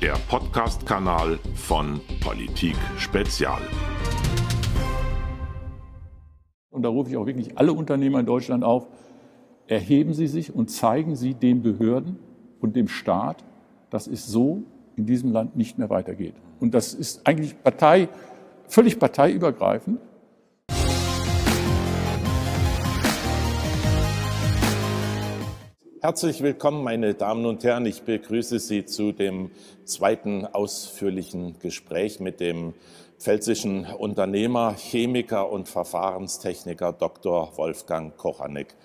der Podcast-Kanal von Politik Spezial. Und da rufe ich auch wirklich alle Unternehmer in Deutschland auf, erheben Sie sich und zeigen Sie den Behörden und dem Staat, dass es so in diesem Land nicht mehr weitergeht. Und das ist eigentlich Partei, völlig parteiübergreifend. Herzlich willkommen, meine Damen und Herren. Ich begrüße Sie zu dem zweiten ausführlichen Gespräch mit dem pfälzischen Unternehmer, Chemiker und Verfahrenstechniker Dr. Wolfgang Kochanek.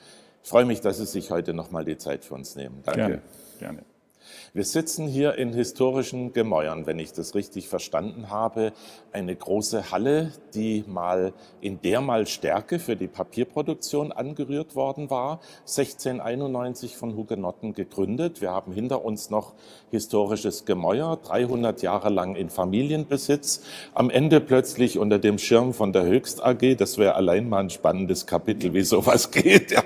Ich freue mich, dass Sie sich heute noch mal die Zeit für uns nehmen. Danke. Gerne. Gerne. Wir sitzen hier in historischen Gemäuern, wenn ich das richtig verstanden habe. Eine große Halle, die mal in der mal Stärke für die Papierproduktion angerührt worden war. 1691 von Hugenotten gegründet. Wir haben hinter uns noch historisches Gemäuer, 300 Jahre lang in Familienbesitz. Am Ende plötzlich unter dem Schirm von der Höchst AG. Das wäre allein mal ein spannendes Kapitel, wie sowas geht. Ja.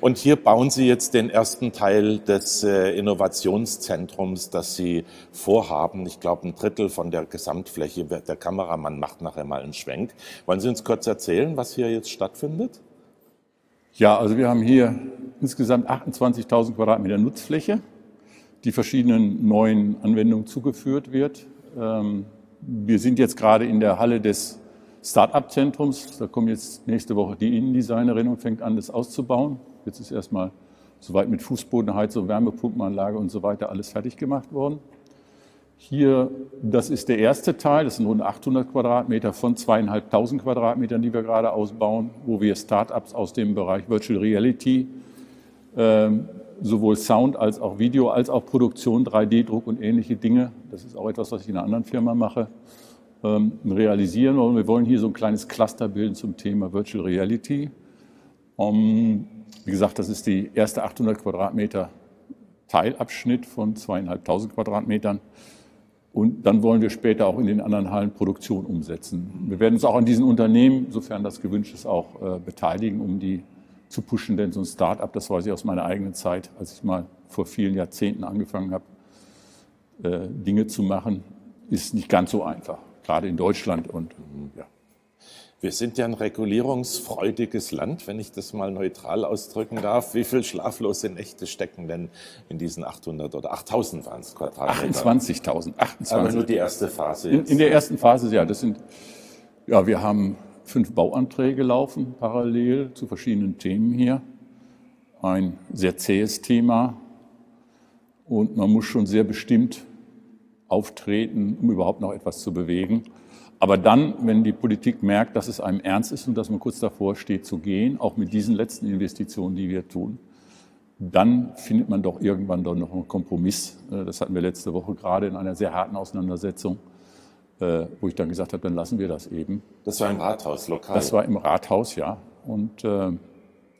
Und hier bauen Sie jetzt den ersten Teil des äh, Innovationszentrums, das Sie vorhaben. Ich glaube, ein Drittel von der Gesamtfläche. Der Kameramann macht nachher mal einen Schwenk. Wollen Sie uns kurz erzählen, was hier jetzt stattfindet? Ja, also wir haben hier insgesamt 28.000 Quadratmeter Nutzfläche, die verschiedenen neuen Anwendungen zugeführt wird. Ähm, wir sind jetzt gerade in der Halle des Start-up-Zentrums. Da kommt jetzt nächste Woche die Innendesignerin und fängt an, das auszubauen. Jetzt ist erstmal soweit mit Fußbodenheizung, Wärmepumpenanlage und so weiter alles fertig gemacht worden. Hier, das ist der erste Teil, das sind rund 800 Quadratmeter von zweieinhalbtausend Quadratmetern, die wir gerade ausbauen, wo wir Start-ups aus dem Bereich Virtual Reality, ähm, sowohl Sound als auch Video, als auch Produktion, 3D-Druck und ähnliche Dinge, das ist auch etwas, was ich in einer anderen Firma mache, ähm, realisieren wollen. Wir wollen hier so ein kleines Cluster bilden zum Thema Virtual Reality. Um, wie gesagt, das ist die erste 800 Quadratmeter Teilabschnitt von zweieinhalbtausend Quadratmetern. Und dann wollen wir später auch in den anderen Hallen Produktion umsetzen. Wir werden uns auch an diesen Unternehmen, sofern das gewünscht ist, auch äh, beteiligen, um die zu pushen. Denn so ein Start-up, das weiß ich aus meiner eigenen Zeit, als ich mal vor vielen Jahrzehnten angefangen habe, äh, Dinge zu machen, ist nicht ganz so einfach, gerade in Deutschland. Und. Wir sind ja ein regulierungsfreudiges Land, wenn ich das mal neutral ausdrücken darf. Wie viele schlaflose Nächte stecken denn in diesen 800 oder 8000 waren es Quadratmeter? 28.000. 28. Aber nur die erste Phase. In, in, der ersten Phase, ja. Das sind, ja, wir haben fünf Bauanträge laufen parallel zu verschiedenen Themen hier. Ein sehr zähes Thema. Und man muss schon sehr bestimmt auftreten, um überhaupt noch etwas zu bewegen. Aber dann, wenn die Politik merkt, dass es einem ernst ist und dass man kurz davor steht zu gehen, auch mit diesen letzten Investitionen, die wir tun, dann findet man doch irgendwann doch noch einen Kompromiss. Äh, das hatten wir letzte Woche gerade in einer sehr harten Auseinandersetzung, äh, wo ich dann gesagt habe, dann lassen wir das eben. Das war im Rathaus, lokal? Das war im Rathaus, ja. Und äh,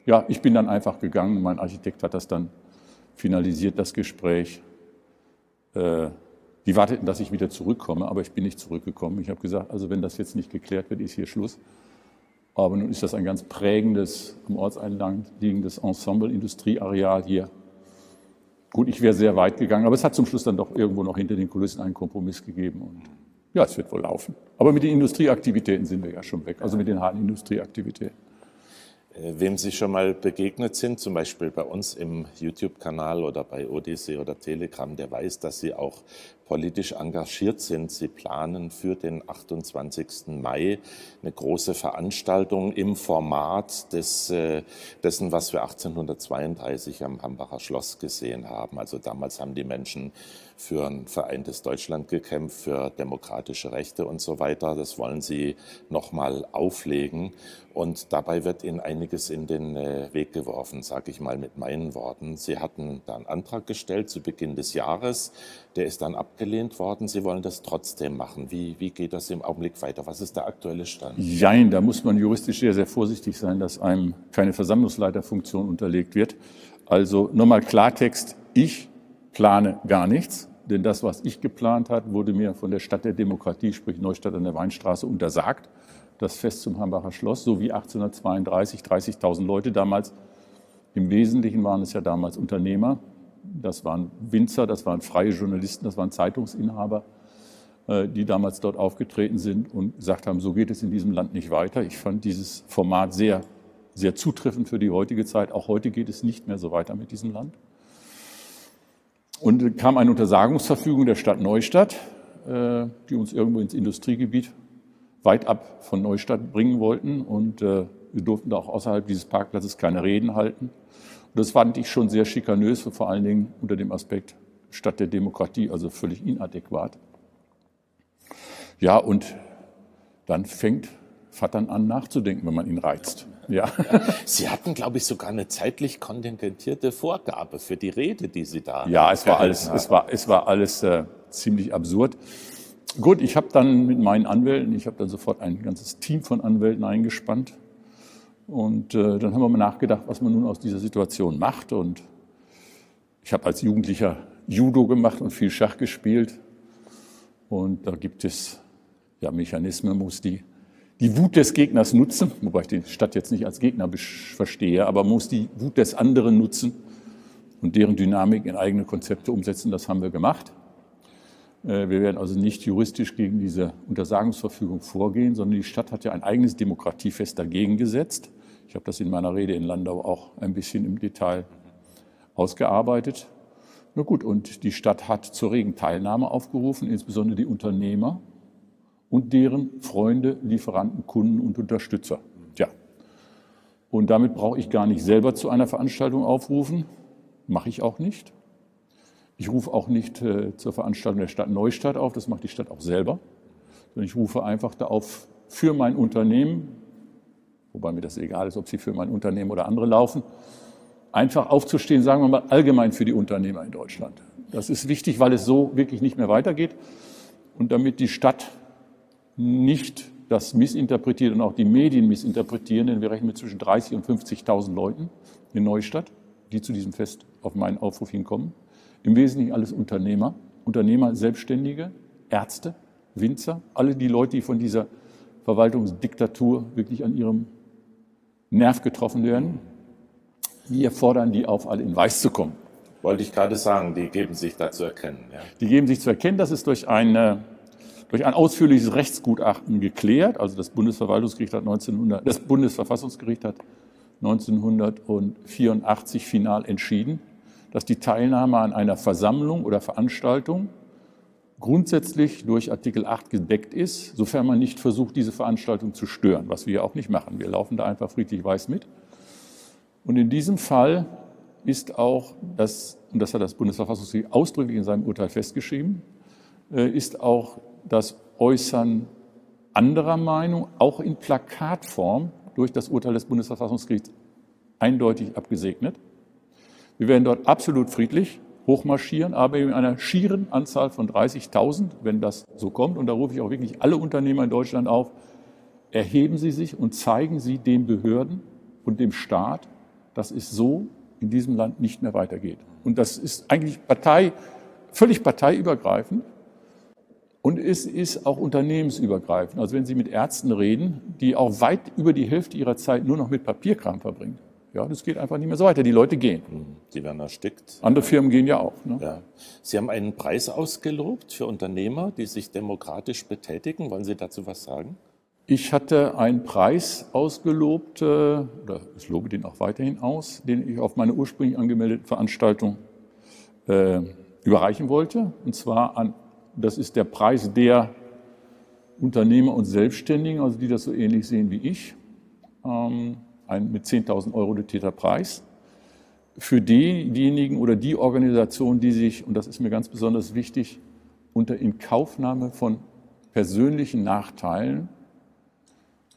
ja, ich bin dann einfach gegangen. Mein Architekt hat das dann finalisiert, das Gespräch. Die warteten, dass ich wieder zurückkomme, aber ich bin nicht zurückgekommen. Ich habe gesagt, also wenn das jetzt nicht geklärt wird, ist hier Schluss. Aber nun ist das ein ganz prägendes, am Ortseingang liegendes Ensemble, Industrieareal hier. Gut, ich wäre sehr weit gegangen, aber es hat zum Schluss dann doch irgendwo noch hinter den Kulissen einen Kompromiss gegeben. Und ja, es wird wohl laufen. Aber mit den Industrieaktivitäten sind wir ja schon weg, also mit den harten Industrieaktivitäten. Äh, wem Sie schon mal begegnet sind, zum Beispiel bei uns im YouTube-Kanal oder bei Odyssey oder Telegram, der weiß, dass Sie auch politisch engagiert sind. Sie planen für den 28. Mai eine große Veranstaltung im Format des, äh, dessen, was wir 1832 am Hambacher Schloss gesehen haben. Also damals haben die Menschen für ein vereintes Deutschland gekämpft, für demokratische Rechte und so weiter. Das wollen sie nochmal auflegen. Und dabei wird Ihnen einiges in den äh, Weg geworfen, sage ich mal mit meinen Worten. Sie hatten da einen Antrag gestellt zu Beginn des Jahres. Der ist dann abgelehnt worden. Sie wollen das trotzdem machen. Wie, wie geht das im Augenblick weiter? Was ist der aktuelle Stand? Jein, da muss man juristisch sehr, sehr vorsichtig sein, dass einem keine Versammlungsleiterfunktion unterlegt wird. Also nochmal Klartext. Ich plane gar nichts, denn das, was ich geplant hat, wurde mir von der Stadt der Demokratie, sprich Neustadt an der Weinstraße, untersagt. Das Fest zum Hambacher Schloss, so wie 1832, 30.000 Leute damals. Im Wesentlichen waren es ja damals Unternehmer, Das waren Winzer, das waren freie Journalisten, das waren Zeitungsinhaber, äh, die damals dort aufgetreten sind und gesagt haben, so geht es in diesem Land nicht weiter. Ich fand dieses Format sehr, sehr zutreffend für die heutige Zeit. Auch heute geht es nicht mehr so weiter mit diesem Land. Und kam eine Untersagungsverfügung der Stadt Neustadt, äh, die uns irgendwo ins Industriegebiet weit ab von Neustadt bringen wollten. Und äh, wir durften da auch außerhalb dieses Parkplatzes keine Reden halten. Und das fand ich schon sehr schikanös, vor allen Dingen unter dem Aspekt Stadt der Demokratie, also völlig inadäquat. Ja, und dann fängt Vattern an nachzudenken, wenn man ihn reizt. Ja. Sie hatten, glaube ich, sogar eine zeitlich kontingentierte Vorgabe für die Rede, die Sie da. Ja, es war alles, es war, es war alles äh, ziemlich absurd. Gut, ich habe dann mit meinen Anwälten, ich habe dann sofort ein ganzes Team von Anwälten eingespannt. Und äh, dann haben wir mal nachgedacht, was man nun aus dieser Situation macht. Und ich habe als Jugendlicher Judo gemacht und viel Schach gespielt. Und da gibt es ja Mechanismen, muss die die Wut des Gegners nutzen, wobei ich die Stadt jetzt nicht als Gegner verstehe, aber muss die Wut des anderen nutzen und deren Dynamik in eigene Konzepte umsetzen. Das haben wir gemacht. Äh, wir werden also nicht juristisch gegen diese Untersagungsverfügung vorgehen, sondern die Stadt hat ja ein eigenes Demokratiefest dagegen gesetzt. Ich habe das in meiner Rede in Landau auch ein bisschen im Detail ausgearbeitet. Na gut, und die Stadt hat zur regen Teilnahme aufgerufen, insbesondere die Unternehmer und deren Freunde, Lieferanten, Kunden und Unterstützer. Ja. Und damit brauche ich gar nicht selber zu einer Veranstaltung aufrufen, mache ich auch nicht. Ich rufe auch nicht äh, zur Veranstaltung der Stadt Neustadt auf, das macht die Stadt auch selber, sondern ich rufe einfach da auf für mein Unternehmen, wobei mir das egal ist, ob sie für mein Unternehmen oder andere laufen, einfach aufzustehen, sagen wir mal allgemein für die Unternehmer in Deutschland. Das ist wichtig, weil es so wirklich nicht mehr weitergeht und damit die Stadt nicht das missinterpretiert und auch die Medien missinterpretieren, denn wir rechnen mit zwischen 30 und 50.000 Leuten in Neustadt, die zu diesem Fest auf meinen Aufruf hinkommen. Im Wesentlichen alles Unternehmer, Unternehmer, Selbstständige, Ärzte, Winzer, alle die Leute, die von dieser Verwaltungsdiktatur wirklich an ihrem Nerv getroffen werden. Wir fordern die auf, alle in Weiß zu kommen. Wollte ich gerade sagen, die geben sich da zu erkennen. Ja. Die geben sich zu erkennen, das ist durch eine durch ein ausführliches Rechtsgutachten geklärt. Also das Bundesverwaltungsgericht hat 1900, das Bundesverfassungsgericht hat 1984 final entschieden, dass die Teilnahme an einer Versammlung oder Veranstaltung grundsätzlich durch Artikel 8 gedeckt ist, sofern man nicht versucht, diese Veranstaltung zu stören, was wir auch nicht machen. Wir laufen da einfach friedlich weiß mit. Und in diesem Fall ist auch das, und das hat das Bundesverfassungsgericht ausdrücklich in seinem Urteil festgeschrieben, äh, ist auch das Äußern anderer Meinung, auch in Plakatform, durch das Urteil des Bundesverfassungsgerichts eindeutig abgesegnet. Wir werden dort absolut friedlich hochmarschieren, aber in einer schieren Anzahl von 30.000, wenn das so kommt. Und da rufe ich auch wirklich alle Unternehmer in Deutschland auf, erheben Sie sich und zeigen Sie den Behörden und dem Staat, dass es so in diesem Land nicht mehr weitergeht. Und das ist eigentlich Partei, völlig parteiübergreifend. Und es ist auch unternehmensübergreifend. Also wenn Sie mit Ärzten reden, die auch weit über die Hälfte ihrer Zeit nur noch mit Papierkram verbringen. Ja, das geht einfach nicht mehr so weiter. Die Leute gehen. Hm, die werden erstickt. Andere Firmen gehen ja auch. Ne? Ja. Sie haben einen Preis ausgelobt für Unternehmer, die sich demokratisch betätigen. Wollen Sie dazu was sagen? Ich hatte einen Preis ausgelobt, äh, oder ich lobe den auch weiterhin aus, den ich auf meine ursprünglich angemeldete Veranstaltung äh, überreichen wollte. Und zwar an das ist der Preis der Unternehmer und Selbstständigen, also die das so ähnlich sehen wie ich. Ähm, ein mit 10.000 Euro dotierter Preis. Für die, diejenigen oder die Organisationen, die sich, und das ist mir ganz besonders wichtig, unter Inkaufnahme von persönlichen Nachteilen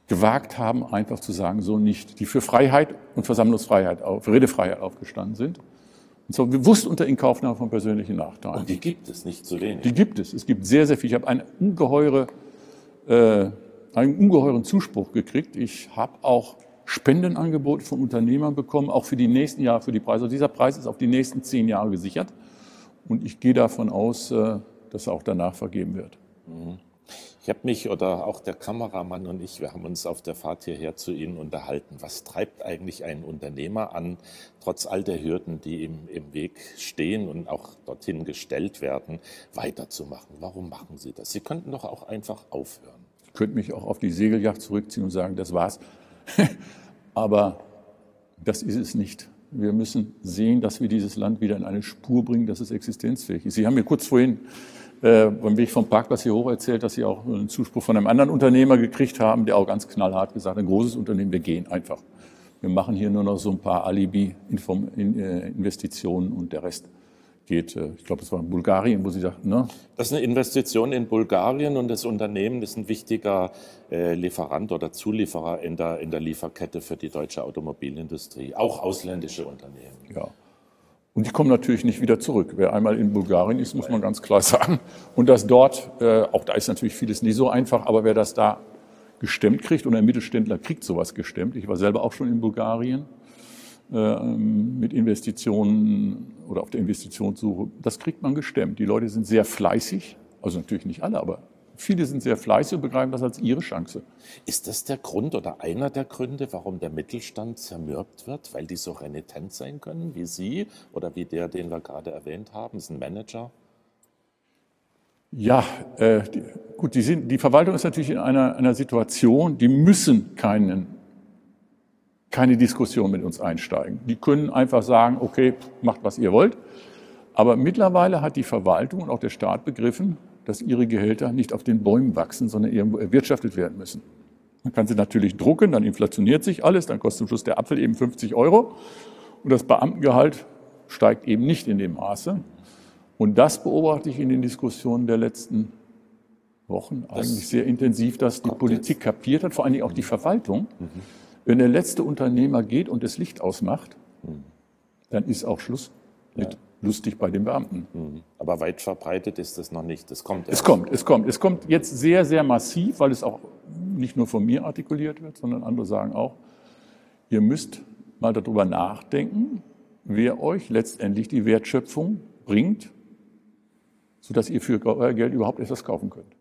gewagt haben, einfach zu sagen, so nicht, die für Freiheit und Versammlungsfreiheit, für Redefreiheit aufgestanden sind und zwar bewusst unter Inkaufnahme von persönlichen Nachteilen. Und die gibt es nicht zu wenig. Die gibt es. Es gibt sehr, sehr viel. Ich habe eine ungeheure, äh, einen ungeheuren Zuspruch gekriegt. Ich habe auch Spendenangebote von Unternehmern bekommen, auch für die nächsten Jahre für die Preise. Also dieser Preis ist auf die nächsten zehn Jahre gesichert. Und ich gehe davon aus, äh, dass er auch danach vergeben wird. Mhm. Ich habe mich oder auch der Kameramann und ich, wir haben uns auf der Fahrt hierher zu Ihnen unterhalten. Was treibt eigentlich einen Unternehmer an, trotz all der Hürden, die ihm im Weg stehen und auch dorthin gestellt werden, weiterzumachen? Warum machen Sie das? Sie könnten doch auch einfach aufhören. Ich könnte mich auch auf die Segelyacht zurückziehen und sagen, das war's. Aber das ist es nicht. Wir müssen sehen, dass wir dieses Land wieder in eine Spur bringen, dass es existenzfähig ist. Sie haben mir kurz vorhin äh, beim Weg vom Parkplatz hier hoch erzählt, dass Sie auch einen Zuspruch von einem anderen Unternehmer gekriegt haben, der auch ganz knallhart gesagt hat, ein großes Unternehmen, wir gehen einfach. Wir machen hier nur noch so ein paar Alibi-Investitionen und der Rest geht, äh, ich glaube, das war in Bulgarien, wo Sie sagten, ne? Das ist eine Investition in Bulgarien und das Unternehmen ist ein wichtiger äh, Lieferant oder Zulieferer in der, in der Lieferkette für die deutsche Automobilindustrie, auch ausländische Unternehmen. Ja. Und die kommen natürlich nicht wieder zurück. Wer einmal in Bulgarien ist, muss man ganz klar sagen. Und das dort, äh, auch da ist natürlich vieles nicht so einfach, aber wer das da gestemmt kriegt und ein Mittelständler kriegt sowas gestemmt. Ich war selber auch schon in Bulgarien mit Investitionen oder auf der Investitionssuche. Das kriegt man gestemmt. Die Leute sind sehr fleißig, also natürlich nicht alle, aber viele sind sehr fleißig und begreifen das als ihre Chance. Ist das der Grund oder einer der Gründe, warum der Mittelstand zermürbt wird, weil die so renitent sein können wie Sie oder wie der, den wir gerade erwähnt haben, ist ein Manager? Ja, äh, die, gut, die, sind, die Verwaltung ist natürlich in einer, einer Situation, die müssen keinen keine Diskussion mit uns einsteigen. Die können einfach sagen, okay, macht, was ihr wollt. Aber mittlerweile hat die Verwaltung und auch der Staat begriffen, dass ihre Gehälter nicht auf den Bäumen wachsen, sondern irgendwo erwirtschaftet werden müssen. Man kann sie natürlich drucken, dann inflationiert sich alles, dann kostet zum Schluss der Apfel eben 50 Euro und das Beamtengehalt steigt eben nicht in dem Maße. Und das beobachte ich in den Diskussionen der letzten Wochen eigentlich sehr intensiv, dass die Politik kapiert hat, vor allen Dingen auch die Verwaltung, mhm wenn der letzte Unternehmer geht und das Licht ausmacht, dann ist auch Schluss mit ja. lustig bei den Beamten. Mhm. Aber weit verbreitet ist das noch nicht. Das kommt. Es kommt, es kommt. Es kommt jetzt sehr, sehr massiv, weil es auch nicht nur von mir artikuliert wird, sondern andere sagen auch, ihr müsst mal darüber nachdenken, wer euch letztendlich die Wertschöpfung bringt, sodass ihr für euer Geld überhaupt etwas kaufen könnt.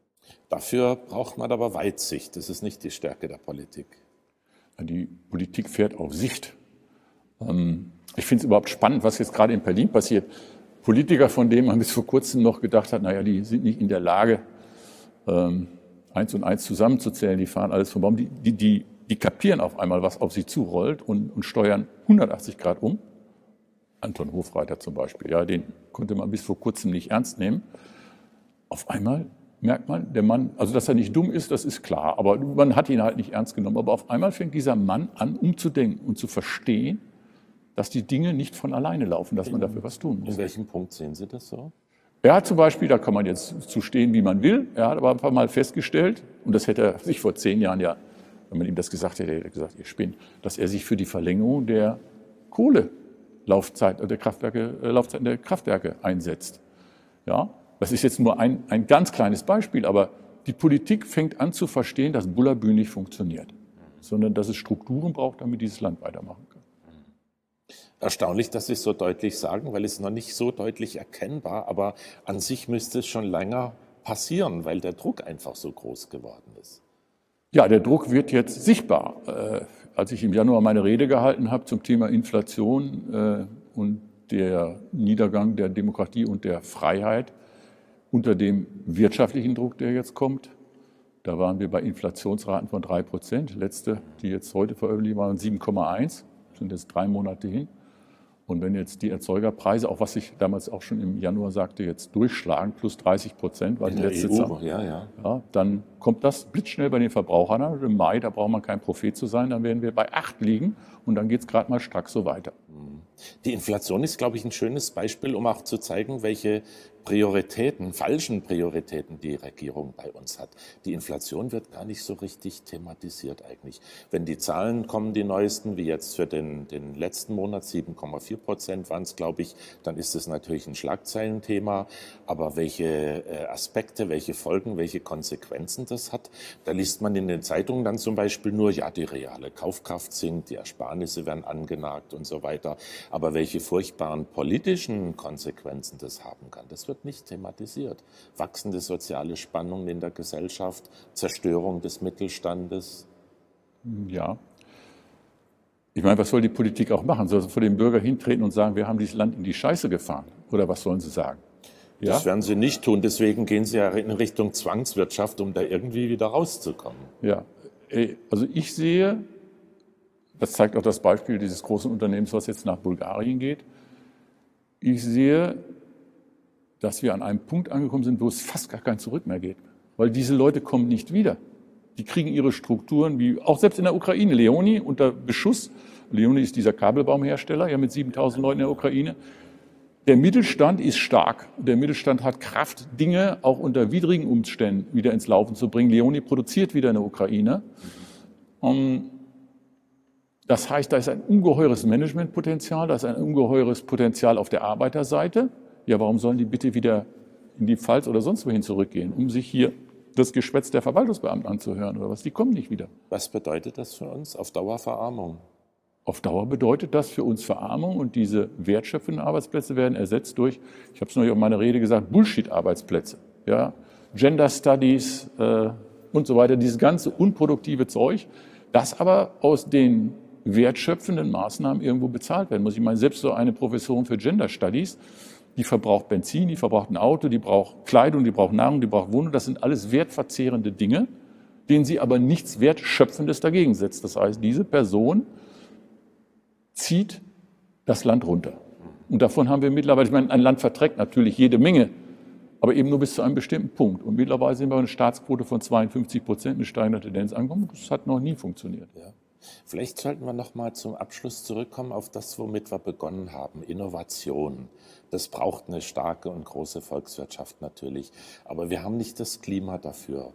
Dafür braucht man aber Weitsicht. Das ist nicht die Stärke der Politik. Die Politik fährt auf Sicht. Ähm, ich finde es überhaupt spannend, was jetzt gerade in Berlin passiert. Politiker, von denen man bis vor kurzem noch gedacht hat, naja, die sind nicht in der Lage, ähm, eins und eins zusammenzuzählen, die fahren alles vom Baum, die, die, die, die kapieren auf einmal, was auf sie zurollt und, und steuern 180 Grad um. Anton Hofreiter zum Beispiel, ja, den konnte man bis vor kurzem nicht ernst nehmen. Auf einmal merkt man, der Mann, also dass er nicht dumm ist, das ist klar, aber man hat ihn halt nicht ernst genommen. Aber auf einmal fängt dieser Mann an, umzudenken und zu verstehen, dass die Dinge nicht von alleine laufen, dass man dafür was tun muss. In welchem Punkt sehen Sie das so? Er hat zum Beispiel, da kann man jetzt zu stehen, wie man will, er hat aber einfach mal festgestellt, und das hätte er sich vor zehn Jahren ja, wenn man ihm das gesagt hätte, hätte er gesagt, ihr spinnt, dass er sich für die Verlängerung der Kohlelaufzeit, der Kraftwerke, äh, Laufzeiten der Kraftwerke einsetzt. Ja, das ist jetzt nur ein, ein ganz kleines Beispiel, aber die Politik fängt an zu verstehen, dass Bullabü nicht funktioniert, sondern dass es Strukturen braucht, damit dieses Land weitermachen kann. Erstaunlich, dass Sie es so deutlich sagen, weil es noch nicht so deutlich erkennbar, aber an sich müsste es schon länger passieren, weil der Druck einfach so groß geworden ist. Ja, der Druck wird jetzt sichtbar. Äh, als ich im Januar meine Rede gehalten habe zum Thema Inflation äh, und der Niedergang der Demokratie und der Freiheit, unter dem wirtschaftlichen Druck, der jetzt kommt. Da waren wir bei Inflationsraten von drei Prozent. Letzte, die jetzt heute veröffentlicht waren, 7,1, sind jetzt drei Monate hin. Und wenn jetzt die Erzeugerpreise, auch was ich damals auch schon im Januar sagte, jetzt durchschlagen, plus 30 Prozent, war die letzte EU, Zahl, ja, ja. Ja, dann kommt das blitzschnell bei den Verbrauchern an. Im Mai, da braucht man kein Prophet zu sein, dann werden wir bei 8 liegen und dann geht es gerade mal stark so weiter. Die Inflation ist, glaube ich, ein schönes Beispiel, um auch zu zeigen, welche Prioritäten, falschen Prioritäten die Regierung bei uns hat. Die Inflation wird gar nicht so richtig thematisiert eigentlich. Wenn die Zahlen kommen, die neuesten, wie jetzt für den, den letzten Monat, 7,4 Prozent waren es, glaube ich, dann ist es natürlich ein Schlagzeilenthema. Aber welche äh, Aspekte, welche Folgen, welche Konsequenzen das hat, da liest man in den Zeitungen dann zum Beispiel nur, ja, die reale Kaufkraft sinkt, die Ersparnisse werden angenagt und so weiter. Aber welche furchtbaren politischen Konsequenzen das haben kann, das wird nicht thematisiert. Wachsende soziale Spannungen in der Gesellschaft, Zerstörung des Mittelstandes. Ja. Ich meine, was soll die Politik auch machen? Soll sie vor dem Bürger hintreten und sagen, wir haben dieses Land in die Scheiße gefahren? Oder was sollen sie sagen? Ja? Das werden sie nicht tun. Deswegen gehen sie ja in Richtung Zwangswirtschaft, um da irgendwie wieder rauszukommen. Ja, also ich sehe, das zeigt auch das Beispiel dieses großen Unternehmens, was jetzt nach Bulgarien geht. Ich sehe, dass wir an einem Punkt angekommen sind, wo es fast gar kein Zurück mehr geht. Weil diese Leute kommen nicht wieder. Die kriegen ihre Strukturen, wie auch selbst in der Ukraine. Leoni unter Beschuss. Leoni ist dieser Kabelbaumhersteller, ja mit 7000 Leuten in der Ukraine. Der Mittelstand ist stark. Der Mittelstand hat Kraft, Dinge auch unter widrigen Umständen wieder ins Laufen zu bringen. Leoni produziert wieder in der Ukraine. Um, das heißt, da ist ein ungeheures Managementpotenzial, da ist ein ungeheures Potenzial auf der Arbeiterseite. Ja, warum sollen die bitte wieder in die Pfalz oder sonst wohin zurückgehen, um sich hier das Geschwätz der Verwaltungsbeamten anzuhören oder was? Die kommen nicht wieder. Was bedeutet das für uns auf Dauer Verarmung? Auf Dauer bedeutet das für uns Verarmung und diese wertschöpfenden Arbeitsplätze werden ersetzt durch, ich habe es neulich auf meiner Rede gesagt, Bullshit-Arbeitsplätze. Ja? Gender Studies äh, und so weiter, dieses ganze unproduktive Zeug, das aber aus den wertschöpfenden Maßnahmen irgendwo bezahlt werden muss. Ich meine, selbst so eine Professorin für Gender Studies, die verbraucht Benzin, die verbraucht ein Auto, die braucht Kleidung, die braucht Nahrung, die braucht Wohnung. Das sind alles wertverzehrende Dinge, denen sie aber nichts Wertschöpfendes dagegen setzt. Das heißt, diese Person zieht das Land runter. Und davon haben wir mittlerweile, ich meine, ein Land verträgt natürlich jede Menge, aber eben nur bis zu einem bestimmten Punkt. Und mittlerweile sind wir eine Staatsquote von 52 Prozent, eine steigende Tendenz angekommen. Das hat noch nie funktioniert. Ja. Vielleicht sollten wir noch mal zum Abschluss zurückkommen auf das, womit wir begonnen haben: Innovation. Das braucht eine starke und große Volkswirtschaft natürlich. Aber wir haben nicht das Klima dafür.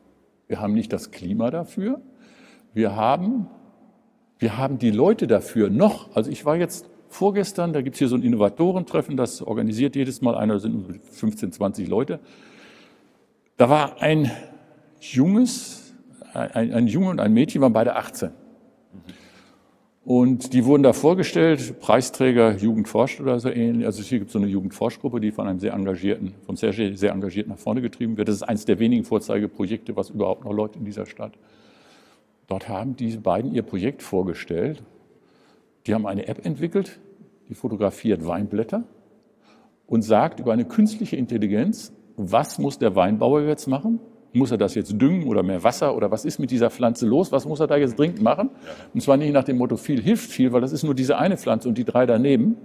Wir haben nicht das Klima dafür. Wir haben, wir haben die Leute dafür noch. Also ich war jetzt vorgestern, da gibt es hier so ein Innovatorentreffen, das organisiert jedes Mal einer, sind 15, 20 Leute. Da war ein junges, ein, ein Junge und ein Mädchen, waren beide 18. Und die wurden da vorgestellt, Preisträger Jugendforscht oder so ähnlich. Also hier gibt es so eine Jugendforschgruppe, die von einem sehr engagierten, vom Serge sehr engagiert nach vorne getrieben wird. Das ist eines der wenigen Vorzeigeprojekte, was überhaupt noch läuft in dieser Stadt. Dort haben diese beiden ihr Projekt vorgestellt. Die haben eine App entwickelt, die fotografiert Weinblätter und sagt über eine künstliche Intelligenz, was muss der Weinbauer jetzt machen, muss er das jetzt düngen oder mehr Wasser oder was ist mit dieser Pflanze los? Was muss er da jetzt dringend machen? Und zwar nicht nach dem Motto, viel hilft viel, weil das ist nur diese eine Pflanze und die drei daneben.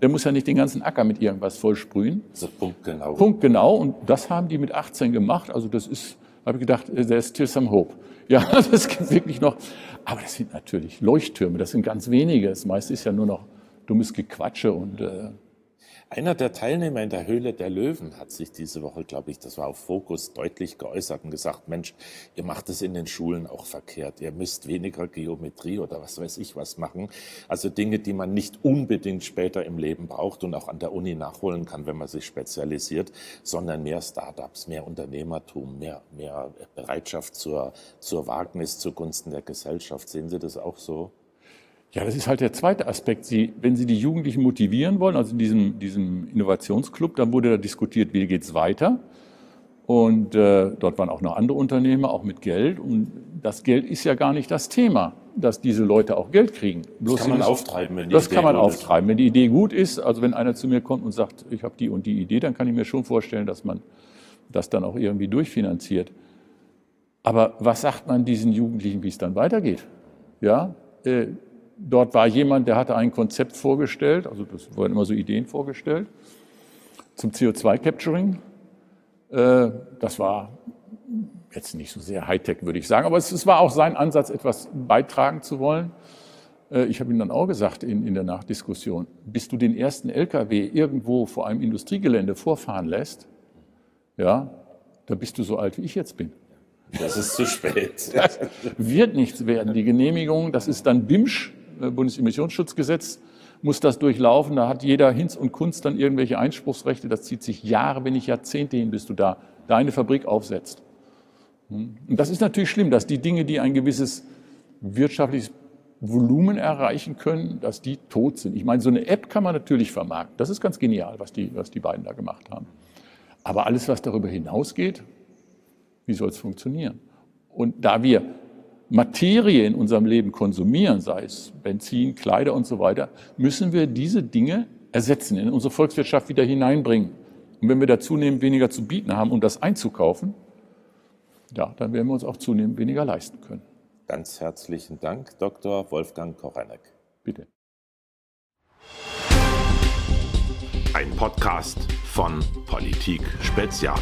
Der muss ja nicht den ganzen Acker mit irgendwas vollsprühen. Also Punkt genau. Punkt genau. Und das haben die mit 18 gemacht. Also das ist, habe ich gedacht, there's still some hope. Ja, das gibt wirklich noch. Aber das sind natürlich Leuchttürme. Das sind ganz wenige. Das meiste ist ja nur noch dummes Gequatsche und äh, einer der Teilnehmer in der Höhle der Löwen hat sich diese Woche, glaube ich, das war auf Fokus, deutlich geäußert und gesagt, Mensch, ihr macht es in den Schulen auch verkehrt. Ihr müsst weniger Geometrie oder was weiß ich was machen. Also Dinge, die man nicht unbedingt später im Leben braucht und auch an der Uni nachholen kann, wenn man sich spezialisiert, sondern mehr Startups, mehr Unternehmertum, mehr, mehr Bereitschaft zur, zur Wagnis zugunsten der Gesellschaft. Sehen Sie das auch so? Ja, das ist halt der zweite Aspekt. Sie, wenn Sie die Jugendlichen motivieren wollen, also in diesem, diesem Innovationsclub, dann wurde da diskutiert, wie geht's weiter. Und äh, dort waren auch noch andere Unternehmer, auch mit Geld. Und das Geld ist ja gar nicht das Thema, dass diese Leute auch Geld kriegen. Bloß das kann man auftreiben, wenn die Das Idee kann man auftreiben, ist. wenn die Idee gut ist. Also wenn einer zu mir kommt und sagt, ich habe die und die Idee, dann kann ich mir schon vorstellen, dass man das dann auch irgendwie durchfinanziert. Aber was sagt man diesen Jugendlichen, wie es dann weitergeht? Ja, äh, Dort war jemand, der hatte ein Konzept vorgestellt, also das wurden immer so Ideen vorgestellt, zum CO2-Capturing. Äh, das war jetzt nicht so sehr Hightech, würde ich sagen, aber es war auch sein Ansatz, etwas beitragen zu wollen. Äh, ich habe ihm dann auch gesagt in, in der Nachdiskussion, bis du den ersten LKW irgendwo vor einem Industriegelände vorfahren lässt, ja, da bist du so alt, wie ich jetzt bin. Das ist zu spät. Das wird nichts werden. Die Genehmigung, das ist dann BIMSCH, Bundesemissionsschutzgesetz muss das durchlaufen. Da hat jeder Hinz und Kunst dann irgendwelche Einspruchsrechte. Das zieht sich Jahre, wenn nicht Jahrzehnte hin, bis du da deine Fabrik aufsetzt. Hm? Und das ist natürlich schlimm, dass die Dinge, die ein gewisses wirtschaftliches Volumen erreichen können, dass die tot sind. Ich meine, so eine App kann man natürlich vermarkten. Das ist ganz genial, was die, was die beiden da gemacht haben. Aber alles, was darüber hinausgeht, wie soll es funktionieren? Und da wir Materie in unserem Leben konsumieren, sei es Benzin, Kleider und so weiter, müssen wir diese Dinge ersetzen, in unsere Volkswirtschaft wieder hineinbringen. Und wenn wir da zunehmend weniger zu bieten haben, um das einzukaufen, ja, dann werden wir uns auch zunehmend weniger leisten können. Ganz herzlichen Dank, Dr. Wolfgang Kochanek. Bitte. Ein Podcast von Politik Spezial.